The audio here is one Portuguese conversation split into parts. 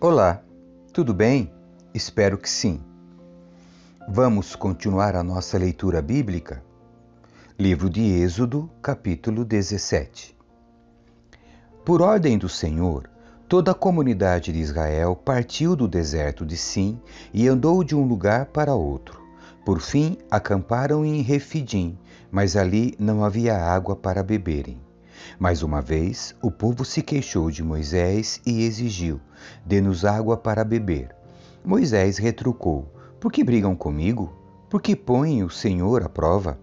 Olá, tudo bem? Espero que sim. Vamos continuar a nossa leitura bíblica? Livro de Êxodo, capítulo 17. Por ordem do Senhor, toda a comunidade de Israel partiu do deserto de Sim e andou de um lugar para outro. Por fim, acamparam em Refidim, mas ali não havia água para beberem. Mais uma vez, o povo se queixou de Moisés e exigiu: Dê-nos água para beber. Moisés retrucou: Por que brigam comigo? Por que põem o Senhor à prova?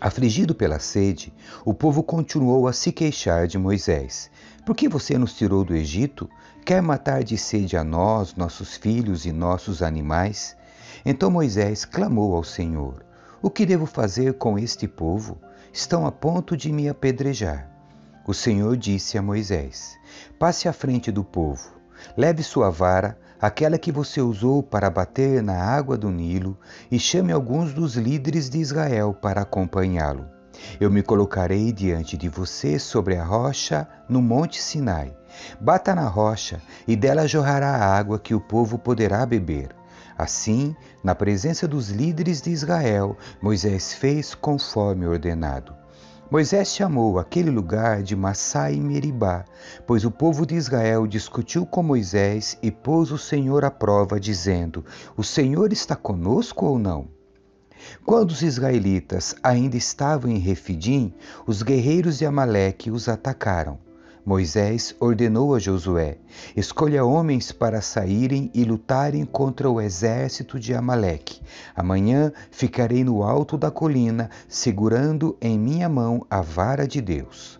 Afligido pela sede, o povo continuou a se queixar de Moisés. Por que você nos tirou do Egito? Quer matar de sede a nós, nossos filhos e nossos animais? Então Moisés clamou ao Senhor: O que devo fazer com este povo? Estão a ponto de me apedrejar. O Senhor disse a Moisés: Passe à frente do povo, leve sua vara, aquela que você usou para bater na água do Nilo, e chame alguns dos líderes de Israel para acompanhá-lo. Eu me colocarei diante de você sobre a rocha no Monte Sinai. Bata na rocha, e dela jorrará a água que o povo poderá beber. Assim, na presença dos líderes de Israel, Moisés fez conforme ordenado. Moisés chamou aquele lugar de Massai Meribá, pois o povo de Israel discutiu com Moisés e pôs o Senhor à prova, dizendo: O Senhor está conosco ou não? Quando os israelitas ainda estavam em Refidim, os guerreiros de Amaleque os atacaram. Moisés ordenou a Josué: Escolha homens para saírem e lutarem contra o exército de Amaleque. Amanhã ficarei no alto da colina, segurando em minha mão a vara de Deus.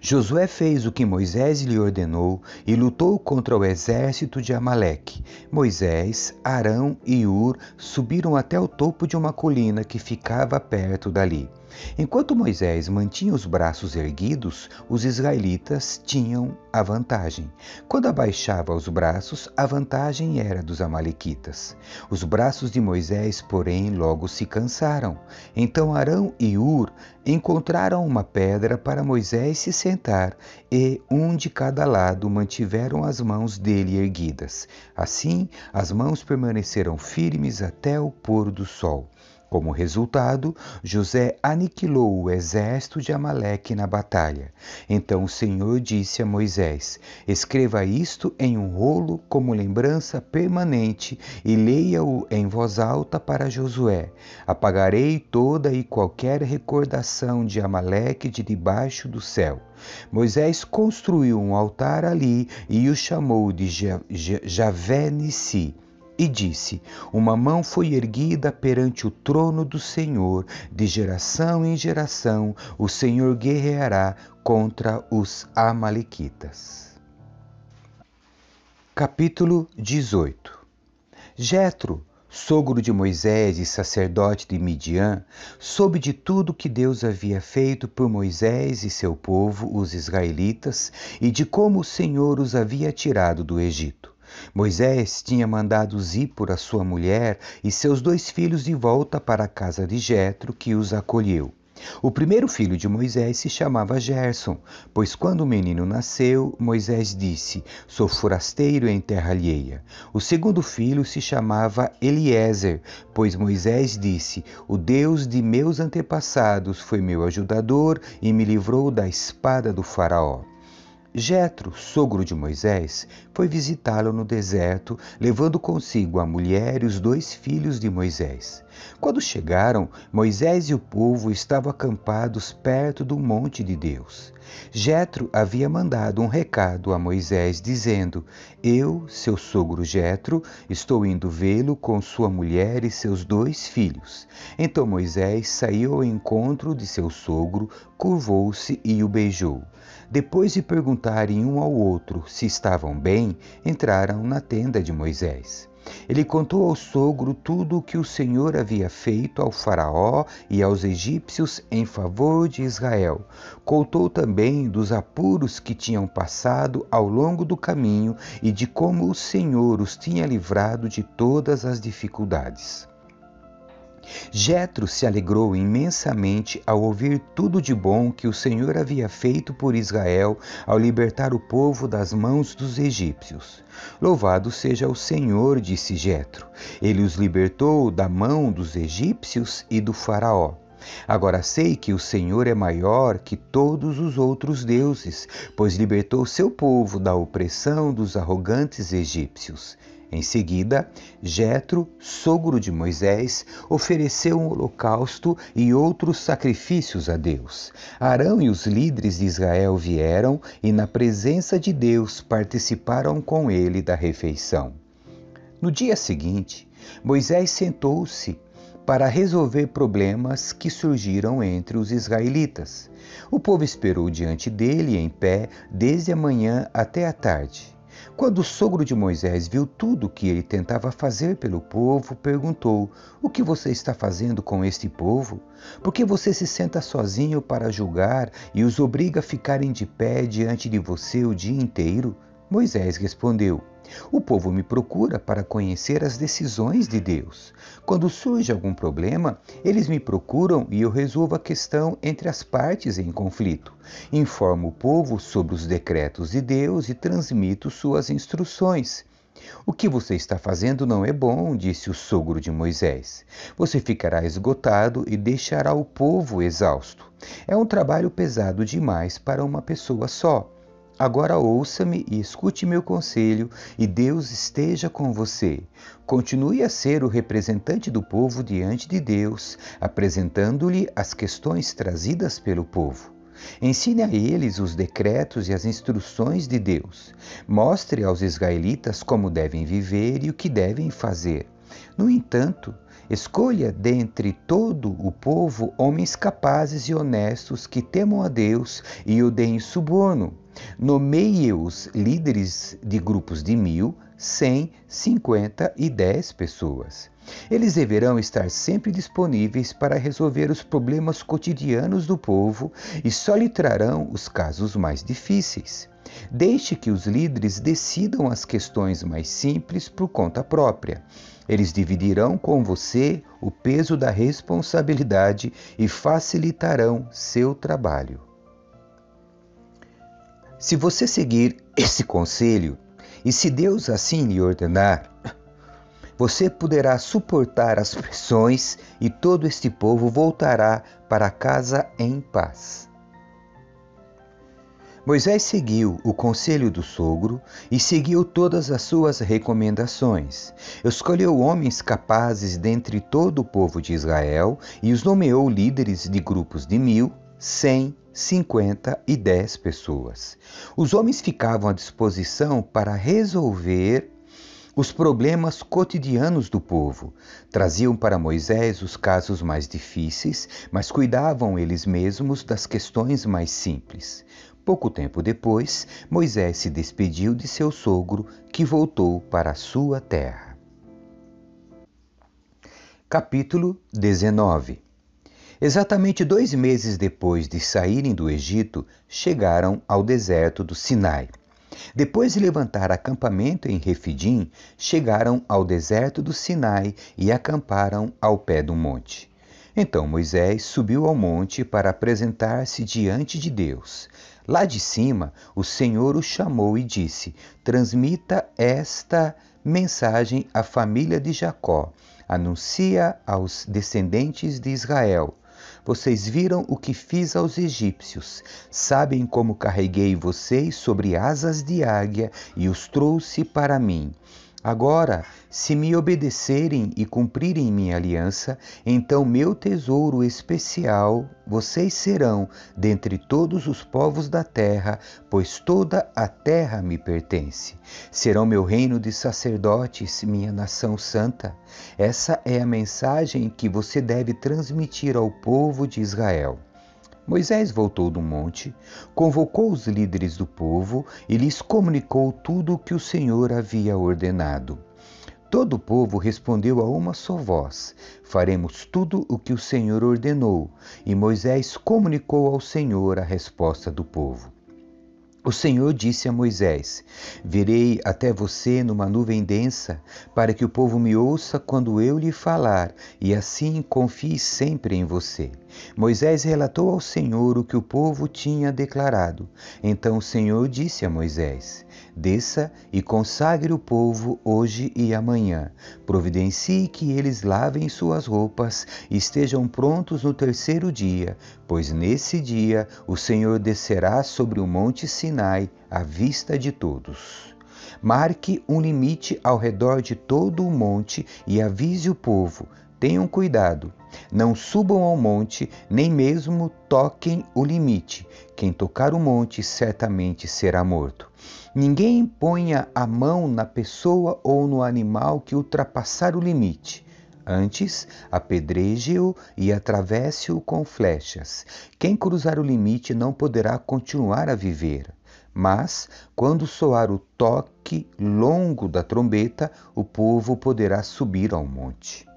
Josué fez o que Moisés lhe ordenou e lutou contra o exército de Amaleque. Moisés, Arão e Ur subiram até o topo de uma colina que ficava perto dali. Enquanto Moisés mantinha os braços erguidos, os israelitas tinham a vantagem. Quando abaixava os braços, a vantagem era dos Amalequitas. Os braços de Moisés, porém, logo se cansaram. Então Arão e Ur encontraram uma pedra para Moisés se sentar, e um de cada lado mantiveram as mãos dele erguidas. Assim, as mãos permaneceram firmes até o pôr do sol. Como resultado, José aniquilou o exército de Amaleque na batalha. Então o Senhor disse a Moisés: Escreva isto em um rolo como lembrança permanente e leia-o em voz alta para Josué. Apagarei toda e qualquer recordação de Amaleque de debaixo do céu. Moisés construiu um altar ali e o chamou de Javé Nissi e disse: Uma mão foi erguida perante o trono do Senhor, de geração em geração o Senhor guerreará contra os Amalequitas. Capítulo 18 Jetro, sogro de Moisés e sacerdote de Midian, soube de tudo que Deus havia feito por Moisés e seu povo, os israelitas, e de como o Senhor os havia tirado do Egito. Moisés tinha mandado Zípora, sua mulher, e seus dois filhos de volta para a casa de Jetro, que os acolheu. O primeiro filho de Moisés se chamava Gerson, pois quando o menino nasceu, Moisés disse: Sou forasteiro em terra alheia. O segundo filho se chamava Eliezer, pois Moisés disse: O Deus de meus antepassados foi meu ajudador e me livrou da espada do Faraó. Jetro, sogro de Moisés, foi visitá-lo no deserto, levando consigo a mulher e os dois filhos de Moisés. Quando chegaram, Moisés e o povo estavam acampados perto do monte de Deus. Jetro havia mandado um recado a Moisés dizendo: Eu, seu sogro Jetro, estou indo vê-lo com sua mulher e seus dois filhos. Então Moisés saiu ao encontro de seu sogro, curvou-se e o beijou. Depois de perguntarem um ao outro se estavam bem, entraram na tenda de Moisés. Ele contou ao sogro tudo o que o Senhor havia feito ao Faraó e aos egípcios em favor de Israel. Contou também dos apuros que tinham passado ao longo do caminho e de como o Senhor os tinha livrado de todas as dificuldades. Jetro se alegrou imensamente ao ouvir tudo de bom que o Senhor havia feito por Israel ao libertar o povo das mãos dos egípcios. Louvado seja o Senhor, disse Jetro. Ele os libertou da mão dos egípcios e do faraó. Agora sei que o Senhor é maior que todos os outros deuses, pois libertou seu povo da opressão dos arrogantes egípcios. Em seguida, Jetro, sogro de Moisés, ofereceu um holocausto e outros sacrifícios a Deus. Arão e os líderes de Israel vieram e, na presença de Deus, participaram com ele da refeição. No dia seguinte, Moisés sentou-se para resolver problemas que surgiram entre os israelitas. O povo esperou diante dele em pé desde a manhã até a tarde. Quando o sogro de Moisés viu tudo o que ele tentava fazer pelo povo, perguntou: O que você está fazendo com este povo? Por que você se senta sozinho para julgar e os obriga a ficarem de pé diante de você o dia inteiro? Moisés respondeu: O povo me procura para conhecer as decisões de Deus. Quando surge algum problema, eles me procuram e eu resolvo a questão entre as partes em conflito. Informo o povo sobre os decretos de Deus e transmito suas instruções. O que você está fazendo não é bom, disse o sogro de Moisés. Você ficará esgotado e deixará o povo exausto. É um trabalho pesado demais para uma pessoa só. Agora ouça-me e escute meu conselho, e Deus esteja com você. Continue a ser o representante do povo diante de Deus, apresentando-lhe as questões trazidas pelo povo. Ensine a eles os decretos e as instruções de Deus. Mostre aos israelitas como devem viver e o que devem fazer. No entanto, Escolha dentre todo o povo homens capazes e honestos que temam a Deus e o deem suborno. Nomeie-os líderes de grupos de mil, cem, cinquenta e dez pessoas. Eles deverão estar sempre disponíveis para resolver os problemas cotidianos do povo e só lhe trarão os casos mais difíceis. Deixe que os líderes decidam as questões mais simples por conta própria. Eles dividirão com você o peso da responsabilidade e facilitarão seu trabalho. Se você seguir esse conselho, e se Deus assim lhe ordenar, você poderá suportar as pressões e todo este povo voltará para casa em paz. Moisés seguiu o conselho do sogro e seguiu todas as suas recomendações. Escolheu homens capazes dentre todo o povo de Israel e os nomeou líderes de grupos de mil, cem, cinquenta e dez pessoas. Os homens ficavam à disposição para resolver os problemas cotidianos do povo. Traziam para Moisés os casos mais difíceis, mas cuidavam eles mesmos das questões mais simples. Pouco tempo depois, Moisés se despediu de seu sogro, que voltou para a sua terra. Capítulo 19 Exatamente dois meses depois de saírem do Egito, chegaram ao deserto do Sinai. Depois de levantar acampamento em Refidim, chegaram ao deserto do Sinai e acamparam ao pé do monte. Então Moisés subiu ao monte para apresentar-se diante de Deus. Lá de cima, o Senhor o chamou e disse: Transmita esta mensagem à família de Jacó. Anuncia aos descendentes de Israel. Vocês viram o que fiz aos egípcios. Sabem como carreguei vocês sobre asas de águia e os trouxe para mim. Agora, se me obedecerem e cumprirem minha aliança, então meu tesouro especial vocês serão dentre todos os povos da terra, pois toda a terra me pertence. Serão meu reino de sacerdotes, minha nação santa. Essa é a mensagem que você deve transmitir ao povo de Israel. Moisés voltou do monte, convocou os líderes do povo e lhes comunicou tudo o que o Senhor havia ordenado. Todo o povo respondeu a uma só voz: Faremos tudo o que o Senhor ordenou. E Moisés comunicou ao Senhor a resposta do povo. O Senhor disse a Moisés: Virei até você numa nuvem densa, para que o povo me ouça quando eu lhe falar, e assim confie sempre em você. Moisés relatou ao Senhor o que o povo tinha declarado. Então o Senhor disse a Moisés: Desça e consagre o povo hoje e amanhã. Providencie que eles lavem suas roupas e estejam prontos no terceiro dia, pois nesse dia o Senhor descerá sobre o monte Sinai à vista de todos. Marque um limite ao redor de todo o monte e avise o povo: tenham cuidado, não subam ao monte, nem mesmo toquem o limite. Quem tocar o monte certamente será morto. Ninguém ponha a mão na pessoa ou no animal que ultrapassar o limite. Antes, apedreje-o e atravesse-o com flechas. Quem cruzar o limite não poderá continuar a viver. Mas, quando soar o toque longo da trombeta, o povo poderá subir ao monte.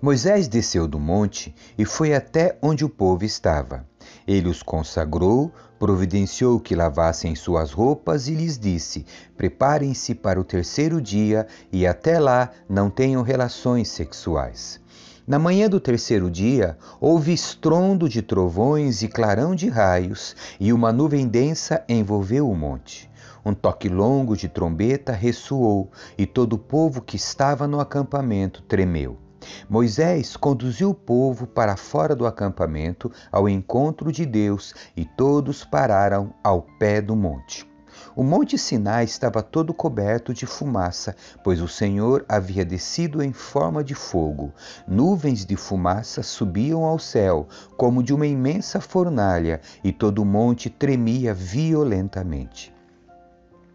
Moisés desceu do monte e foi até onde o povo estava. Ele os consagrou, providenciou que lavassem suas roupas e lhes disse: Preparem-se para o terceiro dia e até lá não tenham relações sexuais. Na manhã do terceiro dia, houve estrondo de trovões e clarão de raios, e uma nuvem densa envolveu o monte. Um toque longo de trombeta ressoou, e todo o povo que estava no acampamento tremeu. Moisés conduziu o povo para fora do acampamento ao encontro de Deus e todos pararam ao pé do monte. O monte Sinai estava todo coberto de fumaça, pois o Senhor havia descido em forma de fogo. Nuvens de fumaça subiam ao céu, como de uma imensa fornalha, e todo o monte tremia violentamente.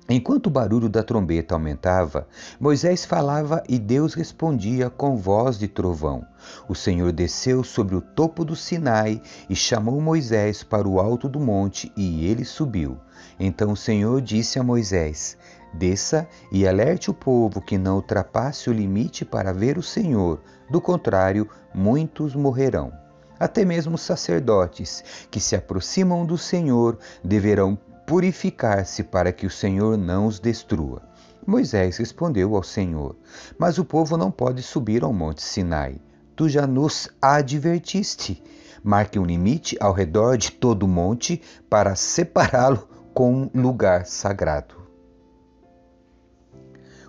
Enquanto o barulho da trombeta aumentava, Moisés falava e Deus respondia com voz de trovão. O Senhor desceu sobre o topo do Sinai e chamou Moisés para o alto do monte, e ele subiu. Então o Senhor disse a Moisés: Desça e alerte o povo que não ultrapasse o limite para ver o Senhor, do contrário, muitos morrerão. Até mesmo os sacerdotes que se aproximam do Senhor deverão purificar-se para que o Senhor não os destrua. Moisés respondeu ao Senhor: Mas o povo não pode subir ao monte Sinai. Tu já nos advertiste. Marque um limite ao redor de todo o monte para separá-lo com um lugar sagrado.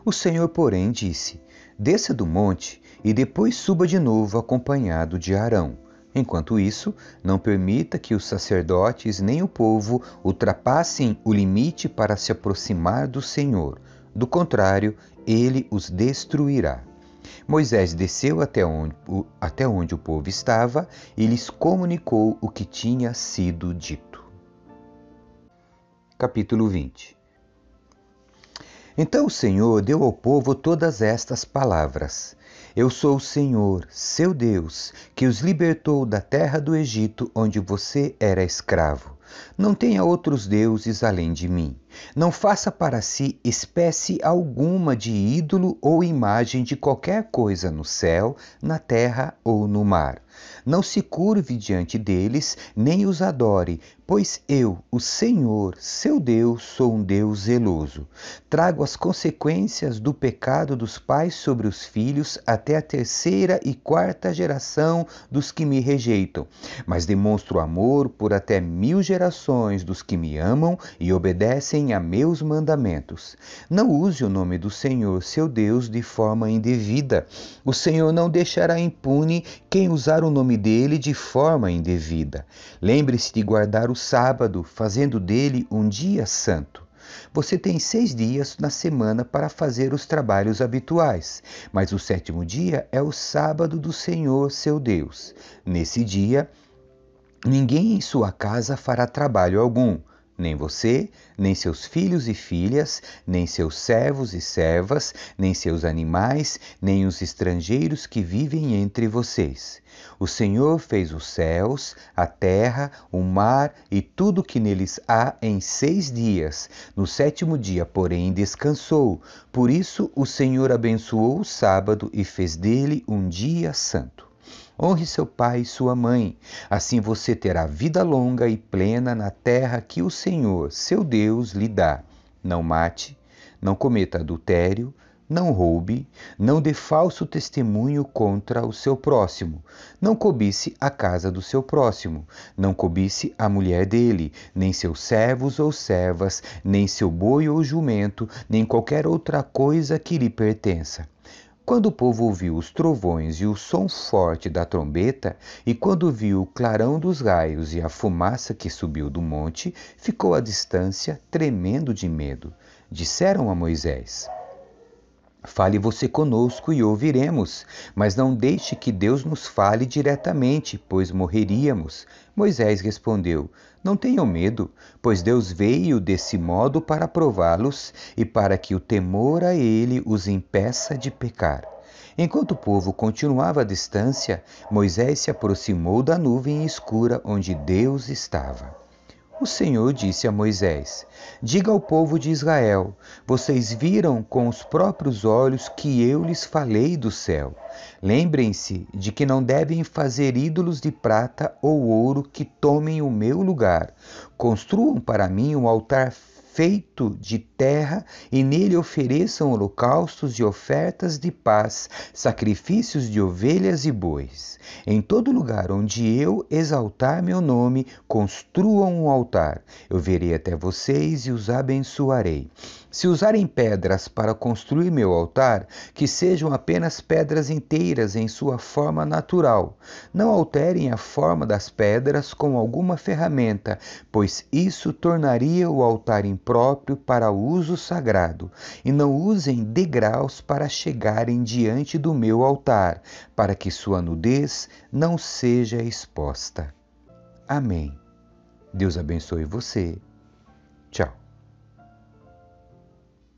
O Senhor, porém, disse: Desça do monte e depois suba de novo acompanhado de Arão. Enquanto isso, não permita que os sacerdotes nem o povo ultrapassem o limite para se aproximar do Senhor. Do contrário, ele os destruirá. Moisés desceu até onde, até onde o povo estava e lhes comunicou o que tinha sido dito. Capítulo 20 Então o Senhor deu ao povo todas estas palavras. Eu sou o Senhor, seu Deus, que os libertou da terra do Egito, onde você era escravo. Não tenha outros deuses além de mim. Não faça para si espécie alguma de ídolo ou imagem de qualquer coisa no céu, na terra ou no mar. Não se curve diante deles, nem os adore, pois eu, o Senhor, seu Deus, sou um Deus zeloso. Trago as consequências do pecado dos pais sobre os filhos até a terceira e quarta geração dos que me rejeitam, mas demonstro amor por até mil gerações dos que me amam e obedecem a meus mandamentos. Não use o nome do Senhor, seu Deus, de forma indevida. O Senhor não deixará impune quem usar o nome dele de forma indevida. Lembre-se de guardar o sábado, fazendo dele um dia santo. Você tem seis dias na semana para fazer os trabalhos habituais, mas o sétimo dia é o sábado do Senhor seu Deus. Nesse dia, ninguém em sua casa fará trabalho algum nem você, nem seus filhos e filhas, nem seus servos e servas, nem seus animais, nem os estrangeiros que vivem entre vocês. O Senhor fez os céus, a terra, o mar e tudo que neles há em seis dias. No sétimo dia, porém, descansou. Por isso o Senhor abençoou o sábado e fez dele um dia santo. Honre seu pai e sua mãe. Assim você terá vida longa e plena na terra que o Senhor, seu Deus, lhe dá. Não mate, não cometa adultério, não roube, não dê falso testemunho contra o seu próximo, não cobice a casa do seu próximo, não cobice a mulher dele, nem seus servos ou servas, nem seu boi ou jumento, nem qualquer outra coisa que lhe pertença. Quando o povo ouviu os trovões e o som forte da trombeta, e quando viu o clarão dos raios e a fumaça que subiu do monte, ficou à distância, tremendo de medo. Disseram a Moisés: Fale você conosco e ouviremos, mas não deixe que Deus nos fale diretamente, pois morreríamos. Moisés respondeu: Não tenham medo, pois Deus veio desse modo para prová-los e para que o temor a ele os impeça de pecar. Enquanto o povo continuava à distância, Moisés se aproximou da nuvem escura onde Deus estava. O Senhor disse a Moisés: Diga ao povo de Israel: Vocês viram com os próprios olhos que eu lhes falei do céu. Lembrem-se de que não devem fazer ídolos de prata ou ouro que tomem o meu lugar. Construam para mim um altar feito de terra e nele ofereçam holocaustos e ofertas de paz, sacrifícios de ovelhas e bois. Em todo lugar onde eu exaltar meu nome, construam um altar. Eu virei até vocês e os abençoarei. Se usarem pedras para construir meu altar, que sejam apenas pedras inteiras em sua forma natural. Não alterem a forma das pedras com alguma ferramenta, pois isso tornaria o altar impróprio para uso sagrado. E não usem degraus para chegarem diante do meu altar, para que sua nudez não seja exposta. Amém. Deus abençoe você. Tchau.